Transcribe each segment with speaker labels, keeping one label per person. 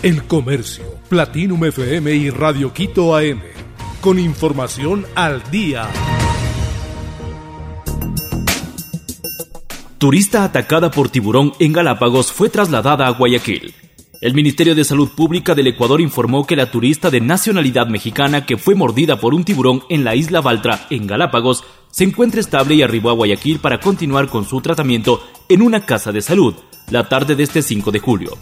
Speaker 1: El Comercio, Platinum FM y Radio Quito AM. Con información al día.
Speaker 2: Turista atacada por tiburón en Galápagos fue trasladada a Guayaquil. El Ministerio de Salud Pública del Ecuador informó que la turista de nacionalidad mexicana que fue mordida por un tiburón en la isla Baltra, en Galápagos, se encuentra estable y arribó a Guayaquil para continuar con su tratamiento en una casa de salud la tarde de este 5 de julio.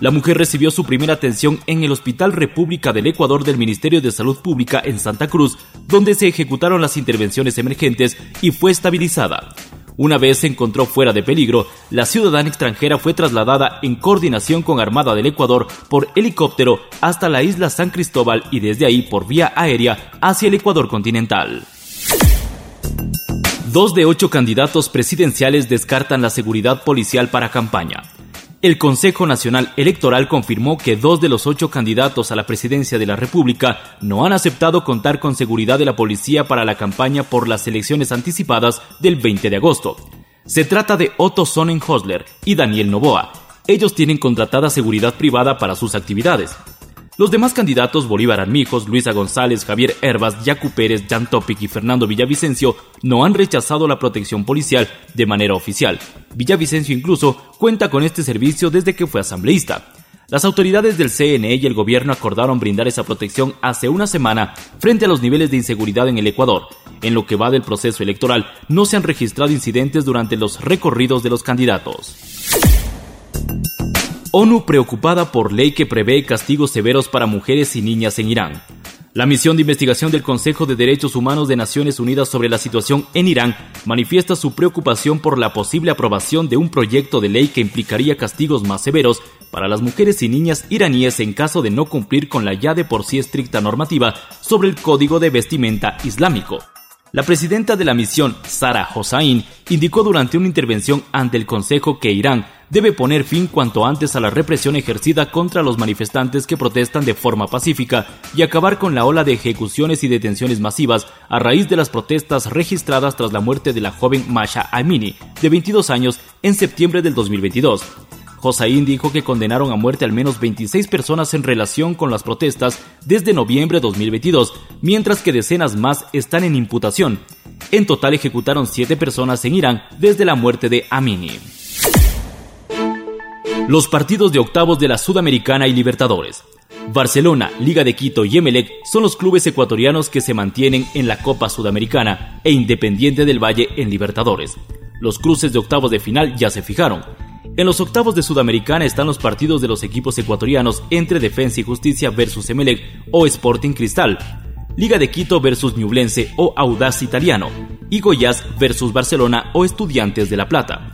Speaker 2: La mujer recibió su primera atención en el Hospital República del Ecuador del Ministerio de Salud Pública en Santa Cruz, donde se ejecutaron las intervenciones emergentes y fue estabilizada. Una vez se encontró fuera de peligro, la ciudadana extranjera fue trasladada en coordinación con Armada del Ecuador por helicóptero hasta la isla San Cristóbal y desde ahí por vía aérea hacia el Ecuador continental. Dos de ocho candidatos presidenciales descartan la seguridad policial para campaña. El Consejo Nacional Electoral confirmó que dos de los ocho candidatos a la presidencia de la República no han aceptado contar con seguridad de la policía para la campaña por las elecciones anticipadas del 20 de agosto. Se trata de Otto Sonnenhosler y Daniel Novoa. Ellos tienen contratada seguridad privada para sus actividades. Los demás candidatos, Bolívar Armijos, Luisa González, Javier Herbas, Yacu Pérez, Jan Topic y Fernando Villavicencio, no han rechazado la protección policial de manera oficial. Villavicencio incluso cuenta con este servicio desde que fue asambleísta. Las autoridades del CNE y el gobierno acordaron brindar esa protección hace una semana frente a los niveles de inseguridad en el Ecuador. En lo que va del proceso electoral, no se han registrado incidentes durante los recorridos de los candidatos. ONU preocupada por ley que prevé castigos severos para mujeres y niñas en Irán. La misión de investigación del Consejo de Derechos Humanos de Naciones Unidas sobre la situación en Irán manifiesta su preocupación por la posible aprobación de un proyecto de ley que implicaría castigos más severos para las mujeres y niñas iraníes en caso de no cumplir con la ya de por sí estricta normativa sobre el código de vestimenta islámico. La presidenta de la misión, Sara Hossain, indicó durante una intervención ante el Consejo que Irán debe poner fin cuanto antes a la represión ejercida contra los manifestantes que protestan de forma pacífica y acabar con la ola de ejecuciones y detenciones masivas a raíz de las protestas registradas tras la muerte de la joven Masha Amini, de 22 años, en septiembre del 2022. Hossain dijo que condenaron a muerte al menos 26 personas en relación con las protestas desde noviembre de 2022, mientras que decenas más están en imputación. En total ejecutaron 7 personas en Irán desde la muerte de Amini. Los partidos de octavos de la Sudamericana y Libertadores. Barcelona, Liga de Quito y Emelec son los clubes ecuatorianos que se mantienen en la Copa Sudamericana e Independiente del Valle en Libertadores. Los cruces de octavos de final ya se fijaron. En los octavos de Sudamericana están los partidos de los equipos ecuatorianos entre Defensa y Justicia versus Emelec o Sporting Cristal, Liga de Quito versus Ñublense o Audaz Italiano, y Goiás versus Barcelona o Estudiantes de La Plata.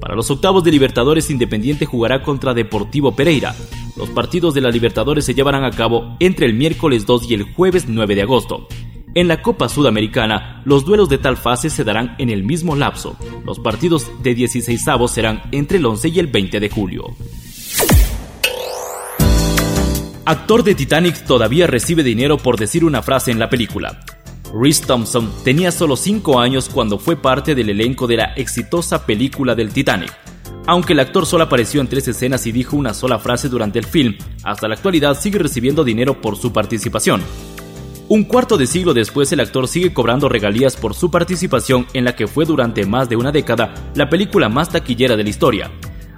Speaker 2: Para los octavos de Libertadores, Independiente jugará contra Deportivo Pereira. Los partidos de la Libertadores se llevarán a cabo entre el miércoles 2 y el jueves 9 de agosto. En la Copa Sudamericana, los duelos de tal fase se darán en el mismo lapso. Los partidos de 16 avos serán entre el 11 y el 20 de julio. Actor de Titanic todavía recibe dinero por decir una frase en la película. Rhys Thompson tenía solo 5 años cuando fue parte del elenco de la exitosa película del Titanic. Aunque el actor solo apareció en tres escenas y dijo una sola frase durante el film, hasta la actualidad sigue recibiendo dinero por su participación. Un cuarto de siglo después el actor sigue cobrando regalías por su participación en la que fue durante más de una década la película más taquillera de la historia.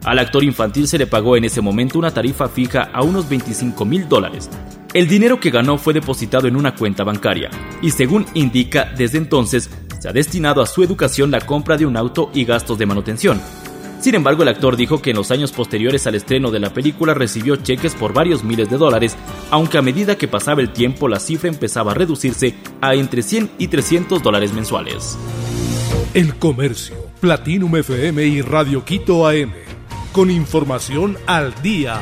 Speaker 2: Al actor infantil se le pagó en ese momento una tarifa fija a unos 25 mil dólares. El dinero que ganó fue depositado en una cuenta bancaria y según indica desde entonces se ha destinado a su educación la compra de un auto y gastos de manutención. Sin embargo, el actor dijo que en los años posteriores al estreno de la película recibió cheques por varios miles de dólares, aunque a medida que pasaba el tiempo la cifra empezaba a reducirse a entre 100 y 300 dólares mensuales.
Speaker 1: El Comercio, Platinum FM y Radio Quito AM, con información al día.